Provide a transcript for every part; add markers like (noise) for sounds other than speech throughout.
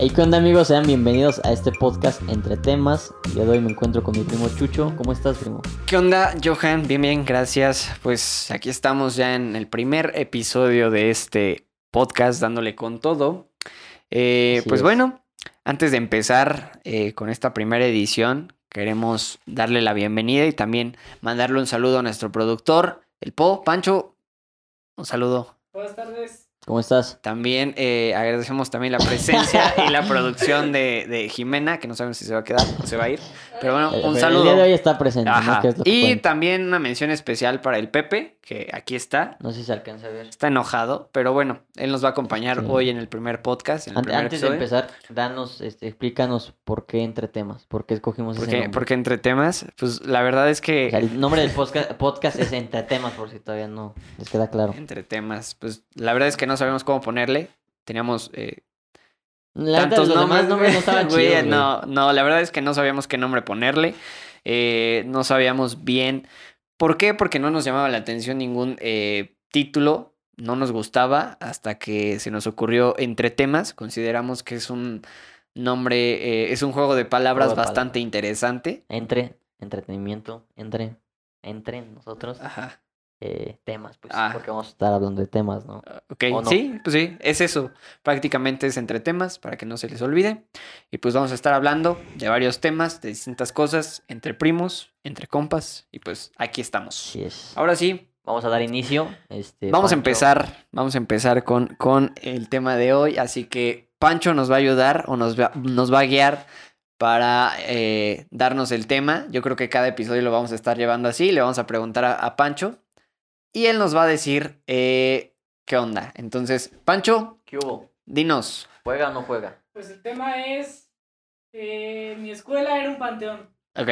Hey, ¿qué onda amigos? Sean bienvenidos a este podcast Entre Temas. El día de hoy me encuentro con mi primo Chucho. ¿Cómo estás, primo? ¿Qué onda, Johan? Bien, bien, gracias. Pues aquí estamos ya en el primer episodio de este podcast, dándole con todo. Eh, pues es. bueno, antes de empezar eh, con esta primera edición, queremos darle la bienvenida y también mandarle un saludo a nuestro productor, el Po, Pancho. Un saludo. Buenas tardes. ¿Cómo estás? También eh, agradecemos también la presencia y la producción de, de Jimena, que no sabemos si se va a quedar o se va a ir. Pero bueno, Eh, un pero saludo. El día de hoy está presente, Y también una mención especial para el Pepe, que aquí está. No sé si se alcanza a ver. Está enojado, pero bueno, él nos va a acompañar Sí. hoy en el primer podcast. En el Ante- primer antes de empezar, danos, este, explícanos por qué entre temas, por qué escogimos ese Porque, nombre. porque entre temas, pues la verdad es O sea, que. el nombre del podcast, (laughs) podcast es Entre Temas, por si todavía no les queda claro. Entre temas, pues la verdad es que no sabemos cómo ponerle. Teníamos eh, La tantos los nombres. demás nombres no estaban (laughs) chidos, güey. No, no, la verdad es que no sabíamos qué nombre ponerle. Eh, no sabíamos bien. ¿Por qué? Porque no nos llamaba la atención ningún eh, título. No nos gustaba hasta que se nos ocurrió entre temas. Consideramos que es un nombre, eh, es un juego de palabras Juego de bastante interesante. Entre, entretenimiento, entre, entre nosotros, Ajá. Eh, temas, pues, Ah. porque vamos a estar hablando de temas, ¿no? Ok, ¿O no? sí, pues sí, es eso. Prácticamente es entre temas para que no se les olvide. Y pues vamos a estar hablando de varios temas, de distintas cosas, entre primos, entre compas. Y pues aquí estamos. Es. Ahora sí, Vamos a dar inicio. Este, vamos a empezar. Vamos a empezar con, con el tema de hoy. Así que Pancho nos va a ayudar o nos va, nos va a guiar para eh, darnos el tema. Yo creo que cada episodio lo vamos a estar llevando así. Le vamos a preguntar a, a Pancho. Y él nos va a decir eh, qué onda. Entonces, Pancho, ¿Qué hubo? dinos. ¿Juega o no juega? Pues el tema es. eh, mi escuela era un panteón. Ok,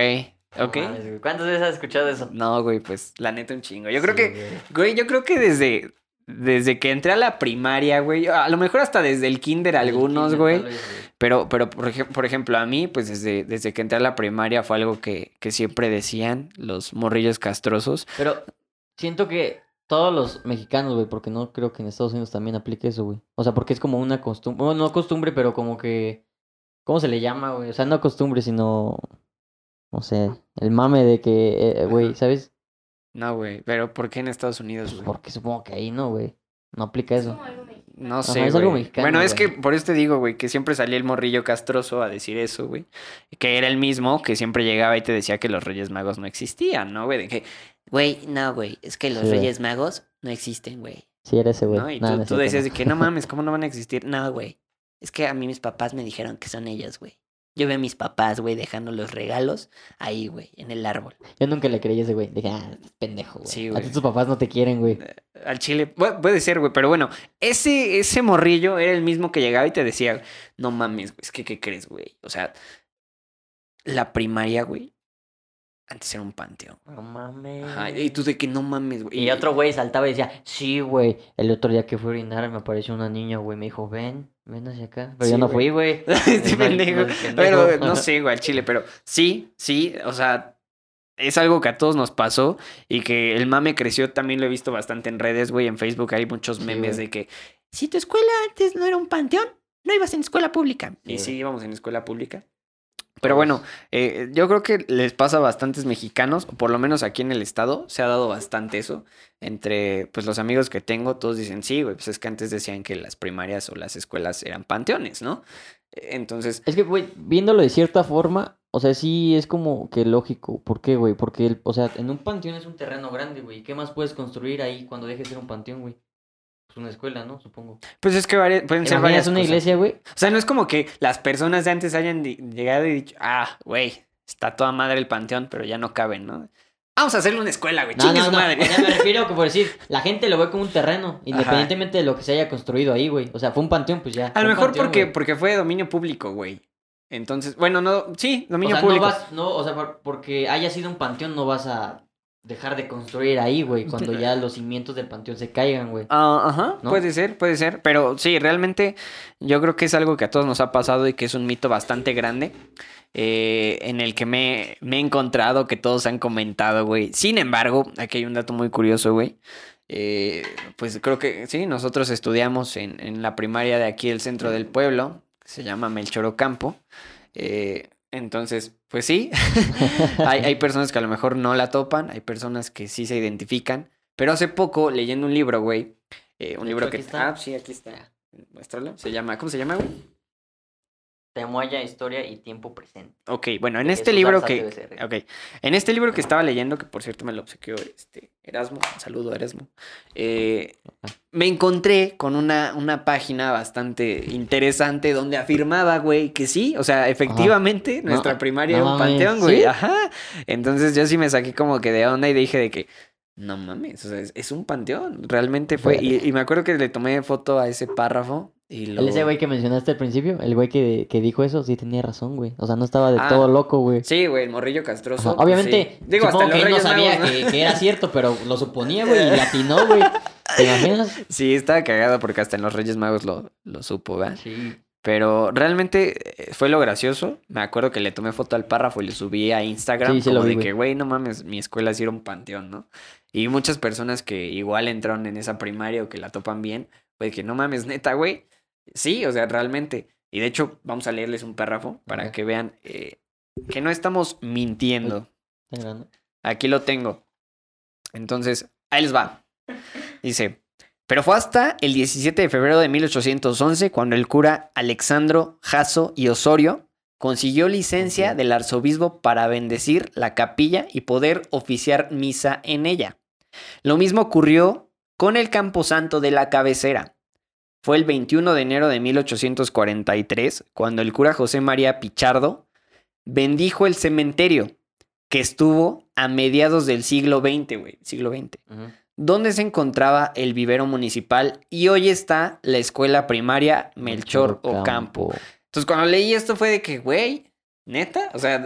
ok. No. ¿Cuántas veces has escuchado eso? No, güey, pues la neta un chingo. Yo creo Sí, que, güey. güey, yo creo que desde, desde que entré a la primaria, güey, a lo mejor hasta desde el kinder algunos, El güey. kinder, tal vez, Pero, pero por, ej- por ejemplo, a mí, pues desde, desde que entré a la primaria fue algo que, que siempre decían los morrillos castrosos. Pero siento que todos los mexicanos, güey, porque no creo que en Estados Unidos también aplique eso, güey. O sea, porque es como una costumbre, bueno, no costumbre, pero como que, ¿cómo se le llama, güey? O sea, no costumbre, sino, no sé, el mame de que, eh, güey, ¿sabes? No, güey, pero ¿por qué en Estados Unidos, Pues güey? porque supongo que ahí no, güey. No aplica Es eso. como algo mexicano. No Ajá, sé, es algo güey. mexicano, Bueno, es que por eso te digo, güey, que siempre salía el morrillo castroso a decir eso, güey. Que era el mismo que siempre llegaba y te decía que los Reyes Magos no existían, ¿no, güey? De que, güey, no, güey, es que los Sí, güey. Reyes Magos no existen, güey. Sí, era ese, güey. ¿No? Y Nah, tú, no tú decías de que no mames, (laughs) ¿cómo no van a existir? No, güey. Es que a mí mis papás me dijeron que son ellos, güey. Yo veo a mis papás, güey, dejando los regalos ahí, güey, en el árbol. Yo nunca le creí a ese güey. Dije, ah, pendejo, güey. Sí, A güey. ti tus papás no te quieren, güey. Al chile, pu- puede ser, güey, pero bueno, ese, ese morrillo era el mismo que llegaba y te decía, no mames, güey, es que, ¿qué crees, güey? O sea, la primaria, güey, antes era un panteón. No mames. Ajá, y tú de que no mames, güey. Y otro güey saltaba y decía, sí, güey. El otro día que fui a orinar me apareció una niña, güey. Me dijo, ven, ven hacia acá. Pero Sí, yo no güey. fui, güey. (laughs) este pendejo. no, pendejo. Pero no sé, güey, al chile, pero sí, sí, o sea, es algo que a todos nos pasó y que el mame creció, también lo he visto bastante en redes, güey, en Facebook hay muchos Sí, memes de que si tu escuela antes no era un panteón, no ibas en escuela pública. Sí, y sí íbamos en escuela pública. Pero bueno, eh, yo creo que les pasa a bastantes mexicanos, o por lo menos aquí en el estado, se ha dado bastante eso. Entre pues los amigos que tengo, todos dicen, sí, güey, pues es que antes decían que las primarias o las escuelas eran panteones, ¿no? Eh, Entonces, Es que, güey, viéndolo de cierta forma, o sea, sí es como que lógico. ¿Por qué, güey? Porque, el, o sea, en un panteón es un terreno grande, güey. ¿Qué más puedes construir ahí cuando deje de ser un panteón, güey? Pues una escuela, ¿no? Supongo. pues es que vari- pueden ¿Te ser varias una cosas. iglesia, güey? O sea, no es como que las personas de antes hayan llegado y dicho, ah, güey, está toda madre el panteón, pero ya no caben, ¿no? Vamos a hacerle una escuela, güey, No, no, su no. madre. O sea, me (laughs) refiero que por decir, la gente lo ve como un terreno, independientemente de lo que se haya construido ahí, güey. O sea, fue un panteón, pues ya. A lo mejor panteón, porque, güey. porque fue de dominio público, güey. Entonces, bueno, no, sí, O dominio sea, público. no vas, no, o sea, por- porque haya sido un panteón, no vas a dejar de construir ahí, güey, cuando ya los cimientos del panteón se caigan, güey. Ah, ajá, ¿No? puede ser, puede ser. Pero sí, realmente yo creo que es algo que a todos nos ha pasado y que es un mito bastante grande. eh, en el que me, me he encontrado, que todos han comentado, güey. Sin embargo, aquí hay un dato muy curioso, güey. Eh, pues creo que sí, nosotros estudiamos en, en la primaria de aquí del centro del pueblo, Se llama Melchor Ocampo. Eh, entonces, pues sí, (laughs) hay, hay personas que a lo mejor no la topan, hay personas que sí se identifican. Pero hace poco, leyendo un libro, güey, eh, un libro que... está. Ah, sí, aquí está. Muéstralo. Se llama... ¿Cómo se llama, güey? Temoaya, historia y tiempo presente. Ok, bueno, en este libro que... TVCR. Ok, en este libro que estaba leyendo, que por cierto me lo obsequió este Erasmo, un saludo Erasmo, eh, me encontré con una, una página bastante interesante donde afirmaba, güey, que sí, o sea, efectivamente nuestra primaria no era un panteón, güey, ¿sí? ajá. Entonces yo sí me saqué como que de onda y dije de que, no mames, o sea, es, es un panteón, realmente fue. Y, y me acuerdo que le tomé foto a ese párrafo y ese güey que mencionaste al principio, el güey que, que dijo eso, sí tenía razón, güey. O sea, no estaba de Ah, todo loco, güey. Sí, güey, el morrillo castroso. Ajá, pues, Obviamente, sí. Digo, hasta supongo que él no sabía que, que era cierto, pero lo suponía, güey, y (laughs) le atinó, güey. ¿Te imaginas? Sí, estaba cagado porque hasta en los Reyes Magos lo, lo supo, ¿verdad? Sí. Pero realmente eh, fue lo gracioso. Me acuerdo que le tomé foto al párrafo y le subí a Instagram Sí, sí como lo vi, de que, güey, no mames, mi escuela sí era un panteón, ¿no? Y muchas personas que igual entraron en esa primaria o que la topan bien, pues que no mames, neta, güey. Sí, o sea, realmente. Y de hecho, vamos a leerles un párrafo para que vean eh, que no estamos mintiendo. Aquí lo tengo. Entonces, ahí les va. Dice, pero fue hasta el 17 de febrero de 1811 cuando el cura Alexandro Jasso y Osorio consiguió licencia del arzobispo para bendecir la capilla y poder oficiar misa en ella. Lo mismo ocurrió con el camposanto de la cabecera. Fue el 21 de enero de 1843 cuando el cura José María Pichardo bendijo el cementerio que estuvo a mediados del siglo XX, güey, siglo XX, donde se encontraba el vivero municipal y hoy está la escuela primaria Melchor Ocampo. Entonces cuando leí esto fue de que, güey, neta, o sea,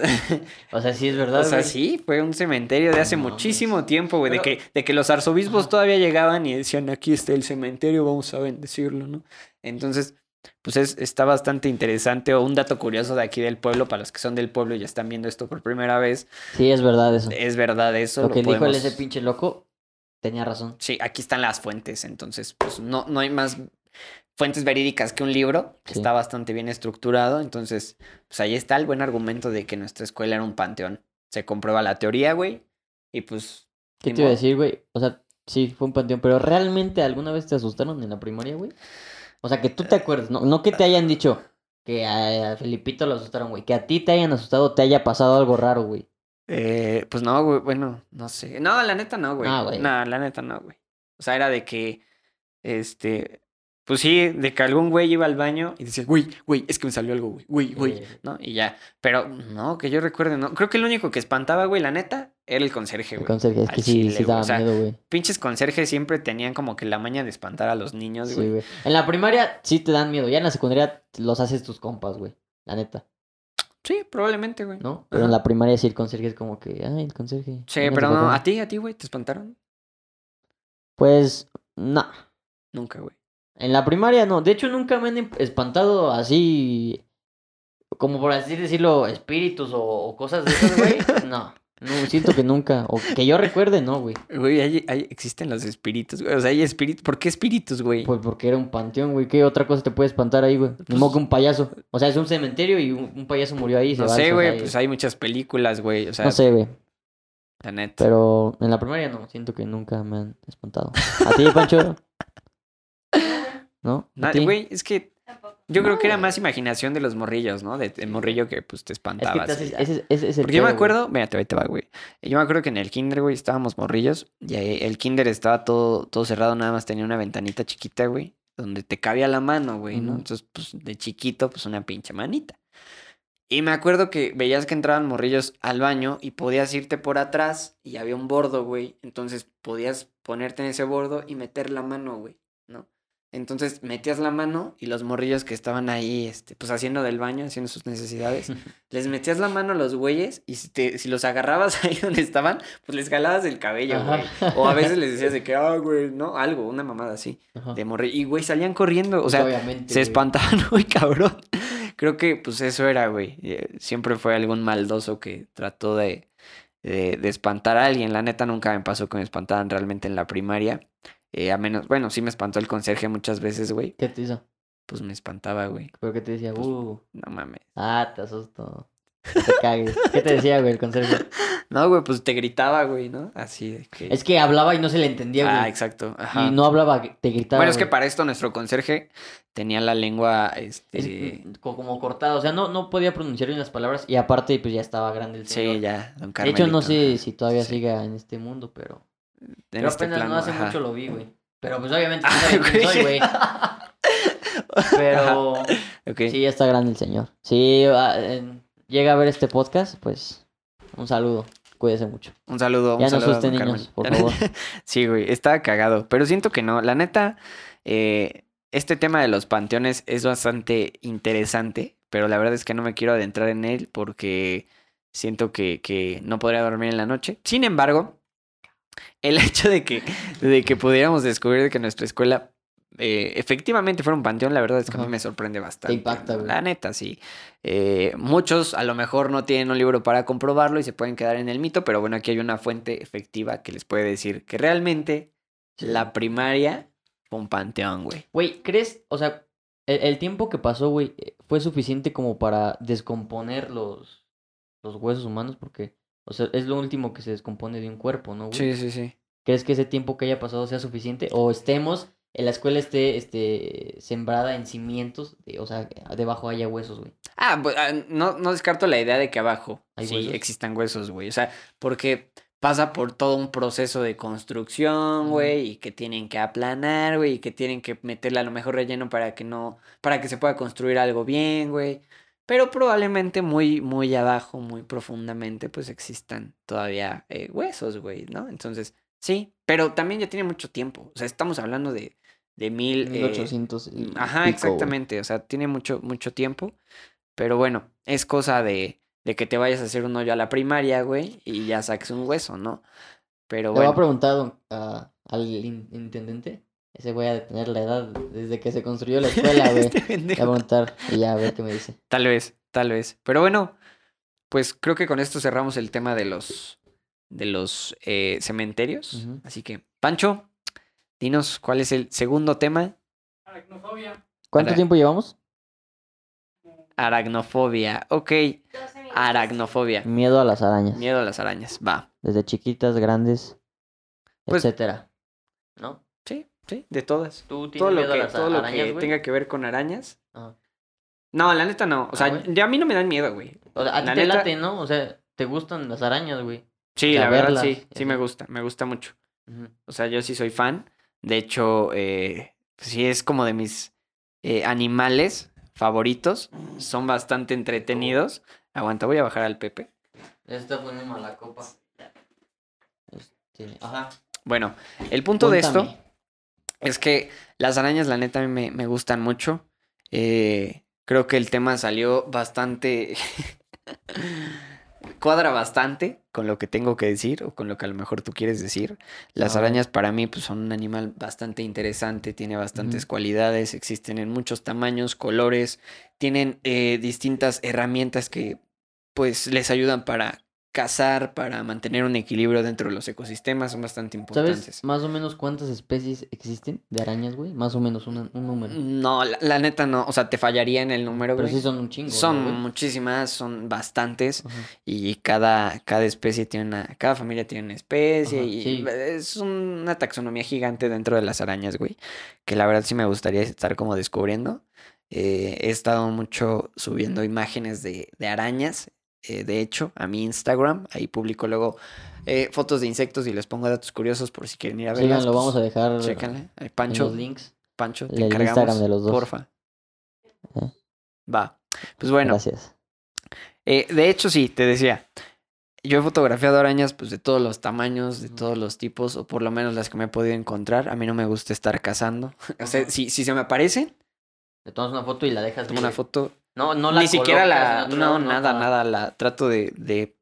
O sea, sí es (laughs) verdad, o sea, sí, fue un cementerio de hace No muchísimo tiempo, güey, de que, de que los arzobispos Ajá. todavía llegaban y decían, aquí está el cementerio, vamos a bendecirlo, ¿no? Entonces, pues es, está bastante interesante o un dato curioso de aquí del pueblo, para los que son del pueblo y ya están viendo esto por primera vez, Sí, es verdad eso. es verdad eso. Lo lo que dijo podemos- ese pinche loco, tenía razón. Sí, aquí están las fuentes, entonces, pues no, no hay más fuentes verídicas que un libro, que Sí. está bastante bien estructurado, entonces, pues ahí está el buen argumento de que nuestra escuela era un panteón. Se comprueba la teoría, güey, y pues... ¿Qué te iba a decir, güey? O sea, sí, fue un panteón, pero ¿realmente alguna vez te asustaron en la primaria, güey? O sea, que tú te acuerdes, no, no que te hayan dicho que a, a Felipito lo asustaron, güey. Que a ti te hayan asustado, te haya pasado algo raro, güey. Eh, pues no, güey, bueno, no sé. No, la neta no, güey. Ah, güey. No, la neta no, güey. O sea, era de que, este, pues sí, de que algún güey iba al baño y decía, güey, güey, es que me salió algo, güey, güey, güey, ¿no? Y ya, pero no, que yo recuerde, no. Creo que el único que espantaba, güey, la neta, era el conserje, el güey. conserje, es que sí, chile, sí güey, daba o sea, miedo, güey. Pinches conserjes siempre tenían como que la maña de espantar a los niños, Sí, güey. güey. En la primaria sí te dan miedo, ya en la secundaria los haces tus compas, güey. La neta, Sí, probablemente, güey. ¿no? Pero en la primaria sí el conserje es como que, ay, el conserje. Sí, pero no, acá". a ti, a ti, güey, ¿te espantaron? Pues, no. Nunca, güey. En la primaria no. De hecho, nunca me han em- espantado así. Como por así decirlo, espíritus o, o cosas de esas, güey. (laughs) No. No, siento que nunca. O que yo recuerde, no, güey. Güey, ahí, ahí existen los espíritus, güey. O sea, hay espíritus. ¿Por qué espíritus, güey? Pues porque era un panteón, güey. ¿Qué otra cosa te puede espantar ahí, güey? Ni modo que un payaso. O sea, es un cementerio y un, un payaso murió ahí. No sé, güey, pues hay muchas películas, güey. O sea, No sé, güey. la neta. Pero en la primaria no. Siento que nunca me han espantado. ¿A ti, Pancho? (laughs) ¿No? Güey, es que yo creo que era más imaginación de los morrillos, ¿no? De, morrillo que pues te Es espantaba. que te así, haces- ya. ese, ese es el Porque yo me pedo, güey. acuerdo, mira, ahí te va, güey. Yo me acuerdo que en el kinder, güey, estábamos morrillos y ahí el kinder estaba todo, todo cerrado, nada más tenía una ventanita chiquita, güey, donde te cabía la mano, güey, ¿no? Entonces, pues de chiquito, pues una pinche manita. Y me acuerdo que veías que entraban morrillos al baño y podías irte por atrás y había un bordo, güey. Entonces podías ponerte en ese bordo y meter la mano, güey, ¿no? Entonces metías la mano y los morrillos que estaban ahí, este, pues haciendo del baño, haciendo sus necesidades, (laughs) les metías la mano a los güeyes y si, te- si los agarrabas (laughs) ahí donde estaban, pues les jalabas el cabello, güey. O a veces les decías de que, (laughs) ah, güey, no, algo, una mamada así, Ajá. de morrillo. Y, güey, salían corriendo, o Pues sea, obviamente, se güey. espantaban muy cabrón. Creo que, pues, eso era, güey. Eh, Siempre fue algún maldoso que trató de, de, de espantar a alguien. La neta nunca me pasó que me espantaran realmente en la primaria. Eh, a menos, bueno, sí me espantó el conserje muchas veces, güey. ¿Qué te hizo? pues me espantaba, güey. Pero que te decía, Pues, uh, No mames. ah, te asusto. No te cagues. ¿Qué te decía, güey, el conserje? (laughs) No, güey, pues te gritaba, güey, ¿no? Así de que... Es que hablaba y no se le entendía, güey. Ah, exacto. Ajá. y no hablaba, te gritaba. bueno, es que para esto nuestro conserje tenía la lengua, Es este... co- como cortada, o sea, no, no podía pronunciar bien las palabras y aparte, pues ya estaba grande el señor. Sí, ya, don De hecho, no Carmelito. sé si todavía Sí. siga en este mundo, pero. En Pero este apenas plano, no hace ajá. mucho lo vi, güey. Pero pues obviamente Ah, no soy, güey. (laughs) Pero sí, ya está grande el señor. Si llega a ver este podcast, pues un saludo. Cuídese mucho. Un saludo, un Ya no saludo a asusten, niños, por favor. (laughs) sí, güey, estaba cagado. Pero siento que no. La neta, eh, este tema de los panteones es bastante interesante. Pero la verdad es que no me quiero adentrar en él porque siento que, que no podría dormir en la noche. Sin embargo, el hecho de que, de que pudiéramos descubrir que nuestra escuela eh, efectivamente fuera un panteón, la verdad es que a mí me sorprende bastante. impacta, güey. La neta, sí. Eh, muchos a lo mejor no tienen un libro para comprobarlo y se pueden quedar en el mito, pero bueno, aquí hay una fuente efectiva que les puede decir que realmente la primaria fue un panteón, güey. Güey, ¿crees? O sea, el, el tiempo que pasó, güey, eh, fue suficiente como para descomponer los, los huesos humanos, porque, o sea, es lo último que se descompone de un cuerpo, ¿no, güey? sí, sí. ¿Crees que ese tiempo que haya pasado sea suficiente? O estemos, en la escuela esté este, sembrada en cimientos, de- o sea, debajo haya huesos, güey. Ah, pues, ah, no, no descarto la idea de que abajo ¿Hay sí huesos? existan huesos, güey. O sea, porque pasa por todo un proceso de construcción, güey, y que tienen que aplanar, güey, y que tienen que meterle a lo mejor relleno para que no, para que se pueda construir algo bien, güey. Pero probablemente muy, muy abajo, muy profundamente, pues existan todavía eh, huesos, güey, ¿no? Entonces, sí, pero también ya tiene mucho tiempo. O sea, estamos hablando de, de mil... eh, 1800 y Ajá, pico, güey. exactamente. O sea, tiene mucho, mucho tiempo. Pero bueno, es cosa de, de que te vayas a hacer un hoyo a la primaria, güey, y ya saques un hueso, ¿no? Pero Le voy a bueno. preguntar a- al in- intendente. Ese güey a detener la edad desde que se construyó la escuela, (laughs) güey. Este Le voy a preguntar y ya a ver qué me dice. Tal vez, tal vez. Pero bueno, pues creo que con esto cerramos el tema de los, de los eh, cementerios. Así que, Pancho, dinos cuál es el segundo tema. Aracnofobia. ¿Cuánto Ara- tiempo llevamos? Aracnofobia. Ok, 12 minutos. aracnofobia. Miedo a las arañas. Miedo a las arañas. Va. Desde chiquitas, grandes, Pues- etcétera. ¿No? Sí, de todas. ¿Tú tienes todo lo miedo que, a las todo lo arañas, que güey? tenga que ver con arañas. Ajá. No, la neta no. O Ah, sea, güey. ya a mí no me dan miedo, güey. O sea, a ti La te neta- late, ¿no? O sea, te gustan las arañas, güey. Sí, la verdad verlas, sí. Sí me gusta, me gusta mucho. Ujú. O sea, yo sí soy fan. De hecho, eh, sí es como de mis eh, animales favoritos. Son bastante entretenidos. Aguanta, voy a bajar al Pepe. Se está poniendo mala copa. Este, ajá. Bueno, el punto de esto Cuéntame. Es que las arañas, la neta, a mí me, me gustan mucho. Eh, creo que el tema salió bastante. (laughs) cuadra bastante con lo que tengo que decir o con lo que a lo mejor tú quieres decir. Las arañas para mí pues, son un animal bastante interesante, tiene bastantes cualidades, existen en muchos tamaños, colores, tienen eh, distintas herramientas que pues les ayudan para cazar, para mantener un equilibrio dentro de los ecosistemas, son bastante importantes. ¿Sabes más o menos cuántas especies existen de arañas, güey? Más o menos un, un número. No, la, la neta no, o sea, te fallaría en el número, Pero güey. sí son un chingo. ¿no, Son muchísimas, son bastantes Ajá. y cada, cada especie tiene una, cada familia tiene una especie Ajá, y sí. es una taxonomía gigante dentro de las arañas, güey, que la verdad sí me gustaría estar como descubriendo. Eh, he estado mucho subiendo imágenes de, de arañas, eh, de hecho, a mi Instagram, ahí publico luego eh, fotos de insectos y les pongo datos curiosos por si quieren ir a verlas. Pues, vamos a dejar Chécanle. En Pancho, los links. Pancho, te encargamos, Instagram de los dos. porfa. Eh. Va. Pues bueno, Gracias. eh, de hecho, sí, te decía. Yo he fotografiado arañas pues de todos los tamaños, de todos los tipos, o por lo menos las que me he podido encontrar. A mí no me gusta estar cazando. (laughs) o sea, si, si se me aparecen, Le tomas una foto y la dejas. tomo una foto. No, no la Ni siquiera la. No, nada, nada. La trato de, de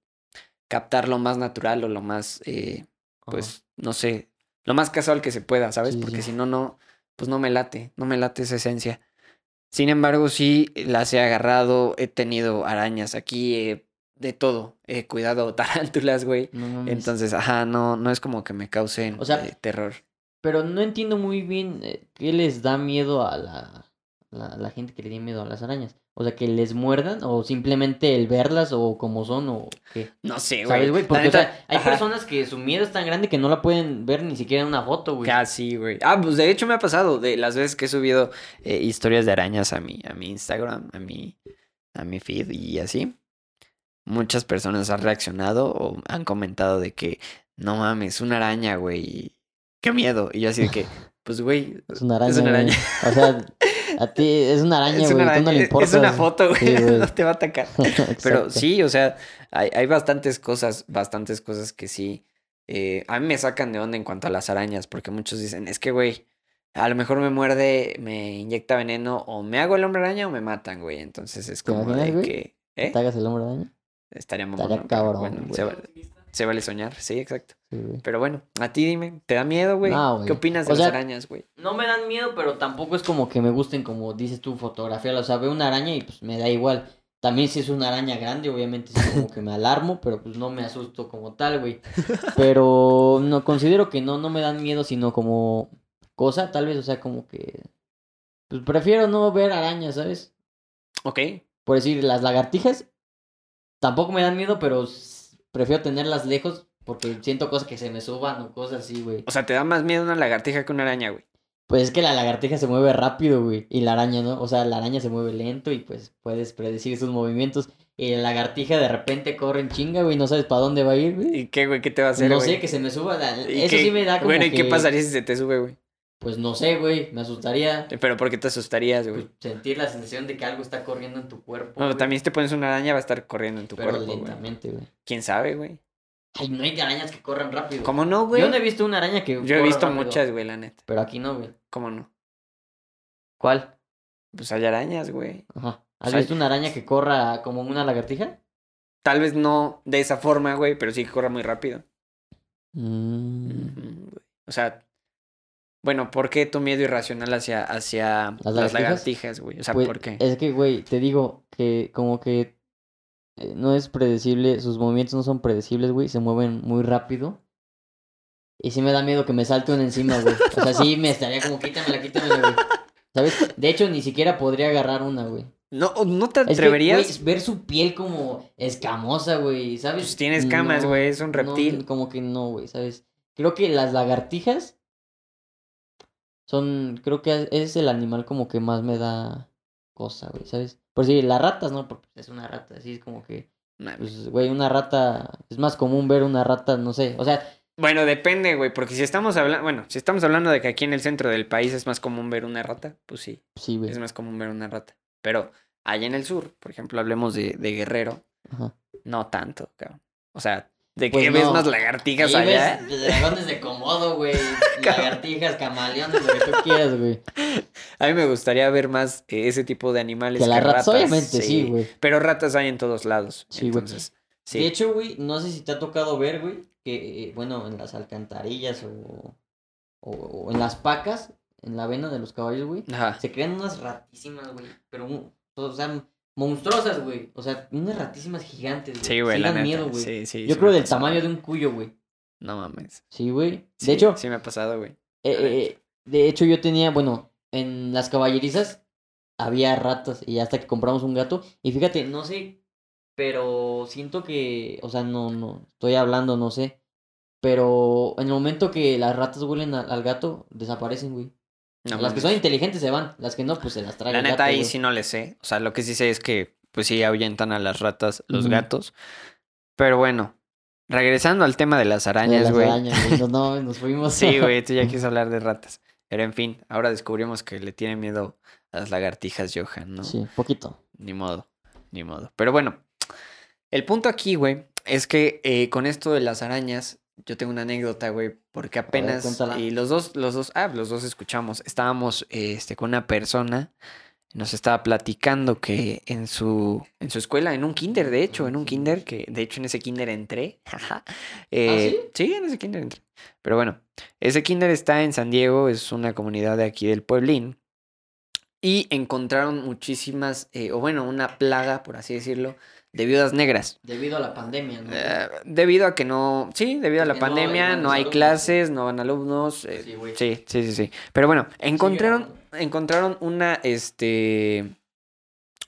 captar lo más natural o lo más, eh, pues, no sé, lo más casual que se pueda, ¿sabes? Sí, Porque si no, no, pues no me late, no me late esa esencia. Sin embargo, sí las he agarrado, he tenido arañas aquí, eh, de todo. He cuidado (laughs) tarántulas, güey. No. Entonces, ajá, no, no es como que me causen O sea, eh, terror. Pero no entiendo muy bien eh, qué les da miedo a la la, la gente que le tiene miedo a las arañas? O sea, que les muerdan o simplemente el verlas o como son o qué. No sé, güey. Porque, o neta, sea, hay ajá. personas que su miedo es tan grande que no la pueden ver ni siquiera en una foto, güey. Casi, güey. Ah, pues de hecho me ha pasado de las veces que he subido eh, historias de arañas a mi, a mi Instagram, a mi, a mi feed y así. Muchas personas han reaccionado o han comentado de que no mames, una araña, güey. Qué miedo. Y yo así de que, (laughs) pues, güey, Es una araña. Es una araña. O sea, (laughs) a ti es una araña, es güey. una tú no araña. le es importas. una foto, güey. Sí, güey. (laughs) no te va a atacar. (laughs) Pero sí, o sea, hay, hay bastantes cosas, bastantes cosas que sí. eh, a mí me sacan de onda en cuanto a las arañas, porque muchos dicen, es que, güey, a lo mejor me muerde, me inyecta veneno, o me hago el hombre araña o me matan, güey. Entonces es ¿Te como de güey? que. ¿Eh? ¿Te hagas el hombre araña? Estaría mamón, Estaría ¿no? Pero cabrón, Bueno, güey. se, va- se vale soñar, sí, exacto. Sí. Pero bueno, a ti dime, ¿te da miedo, güey? No, güey. ¿Qué opinas de O las sea, arañas, güey? No me dan miedo, pero tampoco es como que me gusten, como dices tú, fotografiarla. O sea, veo una araña y pues me da igual. También si es una araña grande, obviamente sí como que me alarmo, pero pues no me asusto como tal, güey. Pero no considero que no, no me dan miedo, sino como cosa, tal vez, o sea, como que... Pues prefiero no ver arañas, ¿sabes? Ok. Por decir, las lagartijas tampoco me dan miedo, pero prefiero tenerlas lejos porque siento cosas que se me suban o cosas así, güey. O sea, ¿te da más miedo una lagartija que una araña, güey? Pues es que la lagartija se mueve rápido, güey. Y la araña, ¿no? O sea, la araña se mueve lento y pues puedes predecir sus movimientos. Y la lagartija de repente corre en chinga, güey. No sabes para dónde va a ir, güey. ¿Y qué, güey? ¿Qué te va a hacer, No güey? sé, que se me suba. la- ¿Y Eso qué- sí me da como Bueno, ¿y que... qué pasaría si se te sube, güey? Pues no sé, güey. Me asustaría Pero ¿por qué te asustarías, pues, güey? sentir la sensación de que algo está corriendo en tu cuerpo. Güey. también si te pones una araña va a estar corriendo en tu Pero cuerpo, lentamente, güey. ¿Quién sabe, güey? Ay, no hay arañas que corran rápido. ¿Cómo no, güey? Yo no he visto una araña que Yo he visto rápido, muchas, güey, la neta. Pero aquí no, güey. ¿Cómo no? ¿Cuál? Pues hay arañas, güey. Ajá. ¿Has O sea, visto una araña que corra como una lagartija? Tal vez no de esa forma, güey, pero sí que corra muy rápido. Mm. Güey. O sea, bueno, ¿por qué tu miedo irracional hacia, hacia ¿Las las, lagartijas? güey? O sea, Pues, ¿por qué? Es que, güey, te digo que como que eh, no es predecible, sus movimientos no son predecibles, güey, se mueven muy rápido. Y sí me da miedo que me salte una encima, güey. O sea, sí me estaría como quítamela, quítamela, güey. ¿Sabes? De hecho, ni siquiera podría agarrar una, güey. ¿No, ¿No te Es que, atreverías? güey, ver su piel como escamosa, güey, ¿sabes? Pues tienes camas, No, güey, es un no, reptil. como que no, güey, ¿sabes? Creo que las lagartijas son, creo que es el animal como que más me da cosa, güey, ¿sabes? Por si las ratas, ¿no? Porque es una rata, así es como que, pues, güey, una rata, es más común ver una rata, no sé, o sea, Bueno, depende, güey, porque si estamos hablando, bueno, si estamos hablando de que aquí en el centro del país es más común ver una rata, pues sí, sí, güey, es más común ver una rata. Pero allá en el sur, por ejemplo, hablemos de, de Guerrero, ajá. no tanto, cabrón. O sea, de Pues que ves más lagartijas Ahí allá. ves dragones de comodo, güey, (laughs) lagartijas, camaleones, lo que tú quieras, güey. A mí me gustaría ver más eh, ese tipo de animales. Que las ratas, ratas, obviamente, sí, güey. Pero ratas hay en todos lados. Sí, güey. entonces, sí. De hecho, güey, no sé si te ha tocado ver, güey, que, eh, bueno, en las alcantarillas o, o, o en las pacas, en la vena de los caballos, güey, Ajá. se crean unas ratísimas, güey, pero, o sea, monstruosas, güey, o sea, unas ratísimas gigantes, güey. Sí, güey, Sí la dan neta. miedo, güey. Sí, sí. Yo sí creo del tamaño de un cuyo, güey. No mames. Sí, güey. Sí, De hecho, Sí me ha pasado, güey. eh, eh, de hecho yo tenía, bueno, en las caballerizas había ratas y hasta que compramos un gato y fíjate, no sé, pero siento que, o sea, no, no, estoy hablando, no sé, pero en el momento que las ratas huelen al gato, desaparecen, güey. No las que son inteligentes se van, las que no, pues se las trae La neta, gato, ahí güey. sí no le sé. O sea, lo que sí sé es que, pues sí, ahuyentan a las ratas, los gatos. Pero bueno, regresando al tema de las arañas, güey. No, no, (laughs) nos fuimos. Sí, güey, tú ya (laughs) quieres hablar de ratas. Pero en fin, ahora descubrimos que le tiene miedo a las lagartijas Johan, ¿no? Sí, poquito. Ni modo, ni modo. Pero bueno, el punto aquí, güey, es que eh, con esto de las arañas, yo tengo una anécdota, güey, porque apenas cuéntala. y los dos, los dos, ah, los dos escuchamos. Estábamos, este, con una persona, nos estaba platicando que en su, en su escuela, en un kinder, de hecho, en un kinder, que de hecho en ese kinder entré. jaja, (laughs) eh, sí, en ese kinder entré. Pero bueno, ese kinder está en San Diego, es una comunidad de aquí del Pueblín. Y encontraron muchísimas, eh, o bueno, una plaga, por así decirlo, de viudas negras. Debido a la pandemia, ¿no? Eh, debido a que no, sí, debido a la no pandemia, no, hay clases, no van alumnos. eh, Sí, güey. sí, sí, sí, sí. Pero bueno, encontraron, encontraron una, este,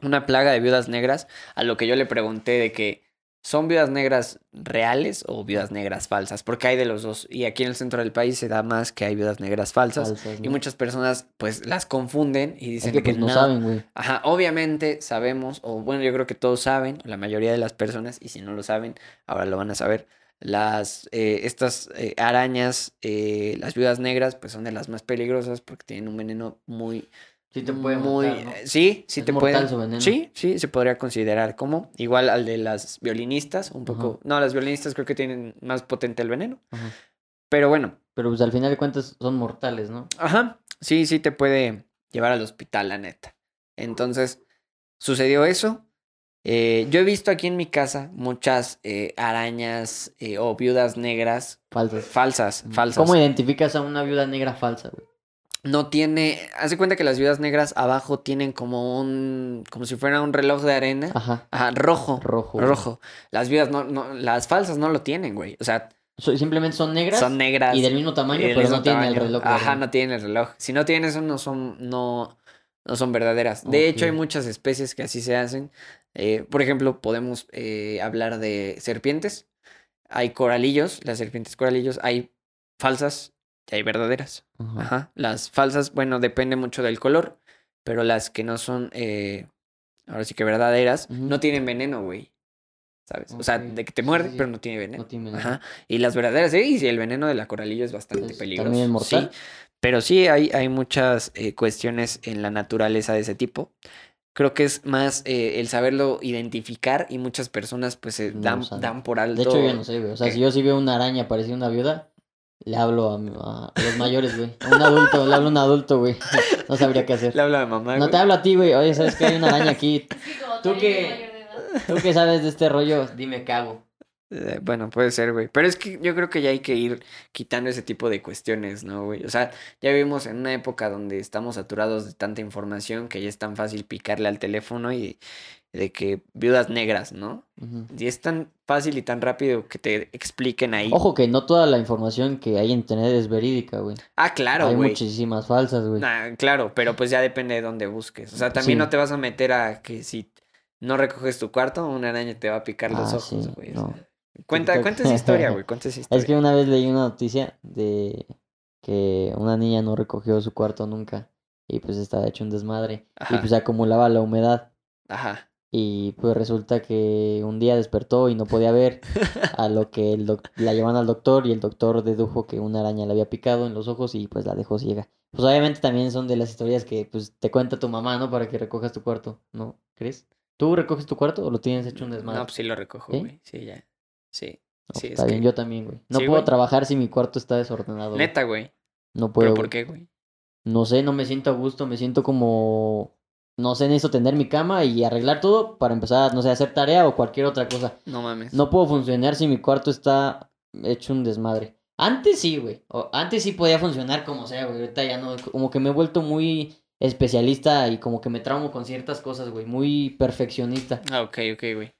una plaga de viudas negras, a lo que yo le pregunté de que son viudas negras reales o viudas negras falsas, porque hay de los dos. Y aquí en el centro del país se da más que hay viudas negras falsas. Falsas, Y muchas personas pues las confunden y Es dicen que que, pues no no. saben, güey. Ajá, obviamente sabemos, o bueno, yo creo que todos saben, la mayoría de las personas, y si no lo saben, ahora lo van a saber. Las, eh, estas eh, arañas, eh, las viudas negras, pues son de las más peligrosas porque tienen un veneno muy, Sí te puede muy, matar, ¿no? eh, sí, sí Es te mortal veneno. sí, sí, se podría considerar como, igual al de las violinistas, un poco, Ajá. no, las violinistas creo que tienen más potente el veneno, Ajá. pero bueno, Pero pues al final de cuentas son mortales, ¿no? Ajá, sí, sí te puede llevar al hospital, la neta. Entonces, sucedió eso. Eh, yo he visto aquí en mi casa muchas eh, arañas eh, o viudas negras Falsas. falsas, falsas. ¿Cómo identificas a una viuda negra falsa, güey? No tiene, haz de cuenta que las viudas negras abajo tienen como un, como si fuera un reloj de arena. Ajá. Ajá, rojo, Rojo. güey. rojo. Las viudas no, no, las falsas no lo tienen, güey. O sea, So- simplemente son negras son negras. y del mismo tamaño, del pero mismo no tienen el reloj. Ajá, arena. no tienen el reloj. Si no tienen eso, no son, no, no son verdaderas. De hecho, hay muchas especies que así se hacen. Eh, por ejemplo, podemos eh, hablar de serpientes. Hay coralillos, las serpientes coralillos, hay falsas y hay verdaderas. Ajá. Ajá. Las falsas, bueno, depende mucho del color, pero las que no son, eh, ahora sí que verdaderas, no tienen veneno, güey. ¿Sabes? O sea, de que te muerde, sí, sí. pero no tiene veneno. No tiene veneno. Ajá. Y las verdaderas, sí, y el veneno de la coralillo es bastante Pues, peligroso. también es mortal. Sí, pero sí hay, hay muchas eh, cuestiones en la naturaleza de ese tipo. Creo que es más eh, el saberlo identificar y muchas personas pues se No dan, por alto. De hecho, yo no sé, güey. O sea, si yo sí veo una araña parecida a una viuda, le hablo a, mi- a los mayores, güey. A un adulto, le hablo a un adulto, güey. No sabría qué hacer. Le hablo de mamá. No güey. te hablo a ti, güey. Oye, ¿sabes que hay una araña aquí? (laughs) Sí, como ¿Tú edad. ¿Tú qué sabes de este rollo? Dime qué hago. Eh, bueno, puede ser, güey. Pero es que yo creo que ya hay que ir quitando ese tipo de cuestiones, ¿no, güey? O sea, ya vivimos en una época donde estamos saturados de tanta información que ya es tan fácil picarle al teléfono y de que viudas negras, ¿no? Y es tan fácil y tan rápido que te expliquen ahí. Ojo que no toda la información que hay en internet es verídica, güey. Ah, claro, hay güey. muchísimas falsas, güey. Nah, claro, pero pues ya depende de dónde busques. O sea, también Sí. no te vas a meter a que si no recoges tu cuarto, una araña te va a picar los Ah, ojos, sí, güey. o no. cuenta, cuenta esa historia, (laughs) güey. Cuenta esa historia. Es que una vez leí una noticia de que una niña no recogió su cuarto nunca y pues estaba hecho un desmadre y pues acumulaba la humedad Ajá. Y pues resulta que un día despertó y no podía ver (laughs) a lo que el doc- la llevan al doctor y el doctor dedujo que una araña le había picado en los ojos y pues la dejó ciega. Pues obviamente también son de las historias que pues te cuenta tu mamá, ¿no? Para que recojas tu cuarto, ¿no? ¿Crees? ¿Tú recoges tu cuarto o lo tienes hecho un desmadre? No, pues sí lo recojo, güey. Sí, ya. Sí. No, sí, está es bien, que- yo también, güey. No Sí, puedo trabajar si mi cuarto está desordenado. Neta, güey. No puedo. ¿Pero por qué, güey? No sé, no me siento a gusto, me siento como... No sé, necesito tender mi cama y arreglar todo para empezar, no sé, a hacer tarea o cualquier otra cosa. No mames. No puedo funcionar si mi cuarto está hecho un desmadre. Antes sí, güey. Antes sí podía funcionar como sea, güey. Ahorita ya no. Como que me he vuelto muy especialista y como que me traumo con ciertas cosas, güey. Muy perfeccionista. Ah, ok, ok, güey.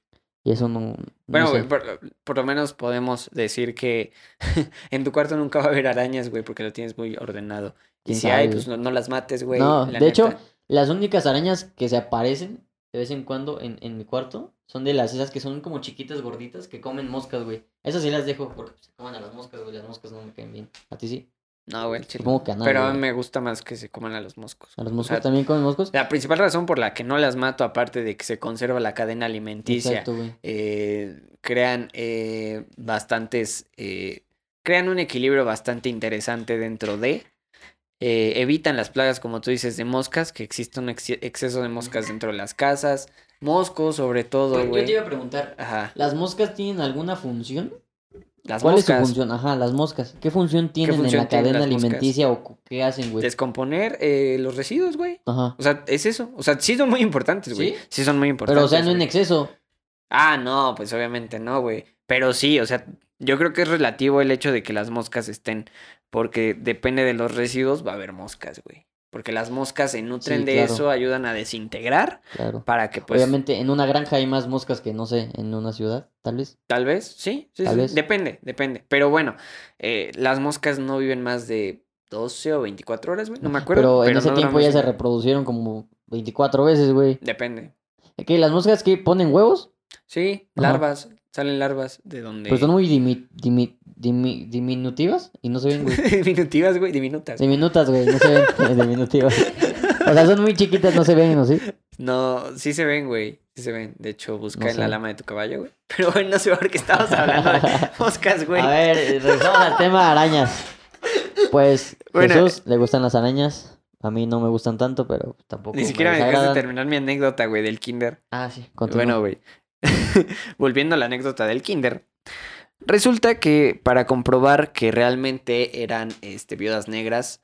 Y eso no. no Bueno, sé. güey, por, por lo menos podemos decir que (laughs) en tu cuarto nunca va a haber arañas, güey, porque lo tienes muy ordenado. Y ¿Quién si sabe, hay, güey? pues no, no las mates, güey. No, de hecho. Las únicas arañas que se aparecen de vez en cuando en, en mi cuarto son de las esas que son como chiquitas, gorditas, que comen moscas, güey. Esas sí las dejo porque se comen a las moscas, güey. Las moscas no me caen bien. ¿A ti sí? No, güey, chile. Supongo que a nadie, Pero a mí güey. me gusta más que se coman a los moscos. ¿A los O moscos sea, también comen moscos? La principal razón por la que no las mato, aparte de que se conserva la cadena alimenticia, Exacto, güey. eh, crean eh, bastantes, eh, crean un equilibrio bastante interesante dentro de, eh, evitan las plagas, como tú dices, de moscas, que existe un ex- exceso de moscas dentro de las casas, moscos sobre todo, Yo te güey. iba a preguntar, Ajá, ¿las moscas tienen alguna función? las ¿Cuál es moscas. su función? Ajá, las moscas. ¿Qué función tienen en función la tienen cadena moscas? alimenticia o qué hacen, güey? Descomponer eh, los residuos, güey. Ajá. O sea, es eso. O sea, sí son muy importantes, güey. ¿Sí? ¿Sí? son muy importantes. Pero, o sea, no en güey. exceso. Ah, no, pues obviamente no, güey. Pero sí, o sea, yo creo que es relativo el hecho de que las moscas estén, porque depende de los residuos, va a haber moscas, güey. Porque las moscas se nutren Sí, de claro. eso, ayudan a desintegrar Claro. para que, pues, Obviamente, en una granja hay más moscas que, no sé, en una ciudad, tal vez. tal vez, sí, sí, Tal sí, vez. depende, depende. Pero bueno, eh, las moscas no viven más de 12 o 24 horas, güey. No me acuerdo. Pero en ese no tiempo ya se reproducieron como 24 veces, güey. Depende. ¿Qué? ¿Las moscas que ponen huevos? Sí, Ajá. larvas. Salen larvas de donde. Pues son muy dimi- dimi- dimi- diminutivas y no se ven, güey. (laughs) Diminutivas, güey, diminutas. Diminutas, güey, no se ven. (laughs) diminutivas. O sea, son muy chiquitas, no se ven, ¿no? ¿Sí? No, sí se ven, güey. Sí se ven. De hecho, busca No en la lama de tu caballo, güey. (laughs) Pero bueno, no sé por qué estamos hablando de moscas, güey. A ver, regresamos al tema de arañas. Pues, Bueno. Jesús, le gustan las arañas. A mí no me gustan tanto, pero tampoco Ni siquiera me dejaste desagradan. terminar mi anécdota, güey, del kinder. Ah, sí, continúa. Bueno, güey. Volviendo a la anécdota del kinder. Resulta que para comprobar que realmente eran este, viudas negras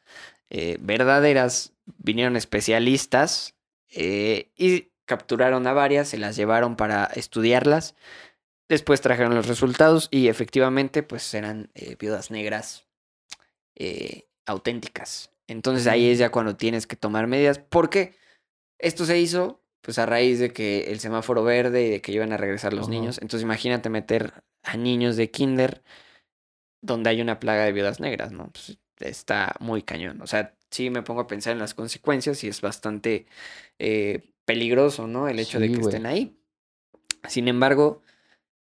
eh, verdaderas, vinieron especialistas eh, y capturaron a varias, se las llevaron para estudiarlas. Después trajeron los resultados y efectivamente pues eran eh, viudas negras eh, auténticas. Entonces ahí es ya cuando tienes que tomar medidas. porque Esto se hizo pues a raíz de que el semáforo verde y de que iban a regresar los niños. Entonces imagínate meter a niños de kinder donde hay una plaga de viudas negras, ¿no? Pues, está muy cañón. O sea, sí me pongo a pensar en las consecuencias y es bastante eh, peligroso, ¿no? El hecho de que estén ahí. Sin embargo,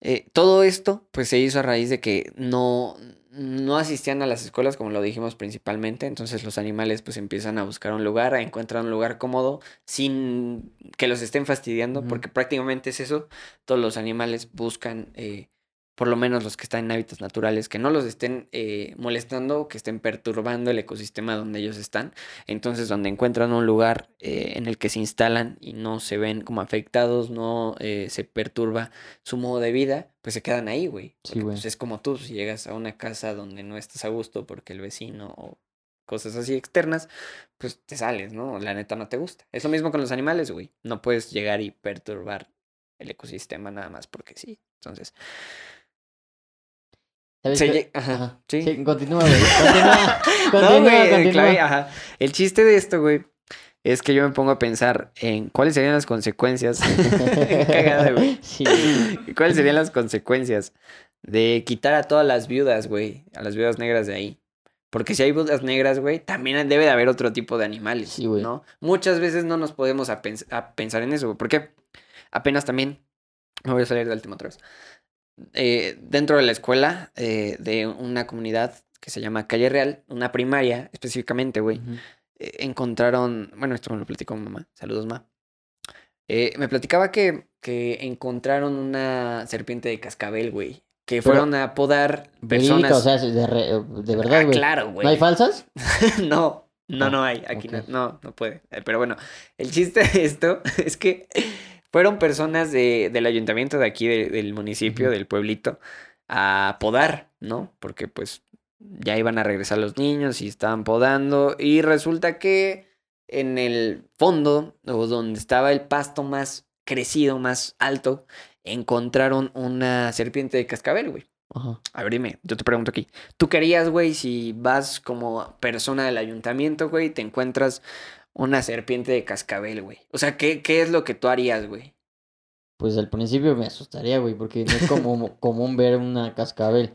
eh, todo esto pues se hizo a raíz de que no, no asistían a las escuelas como lo dijimos principalmente, entonces los animales pues empiezan a buscar un lugar, a encontrar un lugar cómodo sin que los estén fastidiando, porque prácticamente es eso, todos los animales buscan, eh, por lo menos los que están en hábitats naturales, que no los estén eh, molestando, que estén perturbando el ecosistema donde ellos están, entonces donde encuentran un lugar eh, en el que se instalan y no se ven como afectados, no eh, se perturba su modo de vida, pues se quedan ahí, güey. Sí, pues, es como tú, si llegas a una casa donde no estás a gusto porque el vecino o cosas así externas, pues te sales, ¿no? La neta no te gusta. Es lo mismo con los animales, güey. No puedes llegar y perturbar el ecosistema nada más porque sí. Entonces, ¿Sabes se qué? lle- ajá, Ajá. sí. Sí, continúa, güey. Continúa. (laughs) no, Continúa, güey, continúa. clave, ajá. El chiste de esto, güey, es que yo me pongo a pensar en cuáles serían las consecuencias. (laughs) Cagada, güey. (laughs) Sí. ¿Cuáles serían las consecuencias de quitar a todas las viudas, güey? A las viudas negras de ahí. Porque si hay viudas negras, güey, también debe de haber otro tipo de animales, Sí, güey. ¿no? Muchas veces no nos podemos a, pens- a pensar en eso, güey. Porque apenas también, me voy a salir del tema otra vez. Eh, dentro de la escuela eh, de una comunidad que se llama Calle Real, una primaria específicamente, güey, Ujú. eh, encontraron, bueno, esto me lo platicó mi mamá, saludos ma. Eh, me platicaba que, que encontraron una serpiente de cascabel, güey, que Pero- fueron a podar Verídica, personas. o sea, de, re- de verdad, Ah, güey. claro, güey. ¿No hay falsas? (laughs) no, no, Ah, no hay, aquí ok. no, no, no puede. Eh, Pero bueno, el chiste de esto (laughs) es que fueron personas de, del ayuntamiento de aquí, de- del municipio, del pueblito, a podar, ¿no? Porque pues ya iban a regresar los niños y estaban podando y resulta que en el fondo, o donde estaba el pasto más crecido, más alto, encontraron una serpiente de cascabel, güey. Ajá. A ver, dime, yo te pregunto aquí. ¿Tú querías, güey, si vas como persona del ayuntamiento, güey, te encuentras una serpiente de cascabel, güey? O sea, ¿qué, qué es lo que tú harías, güey? Pues al principio me asustaría, güey, porque no es como (laughs) común ver una cascabel.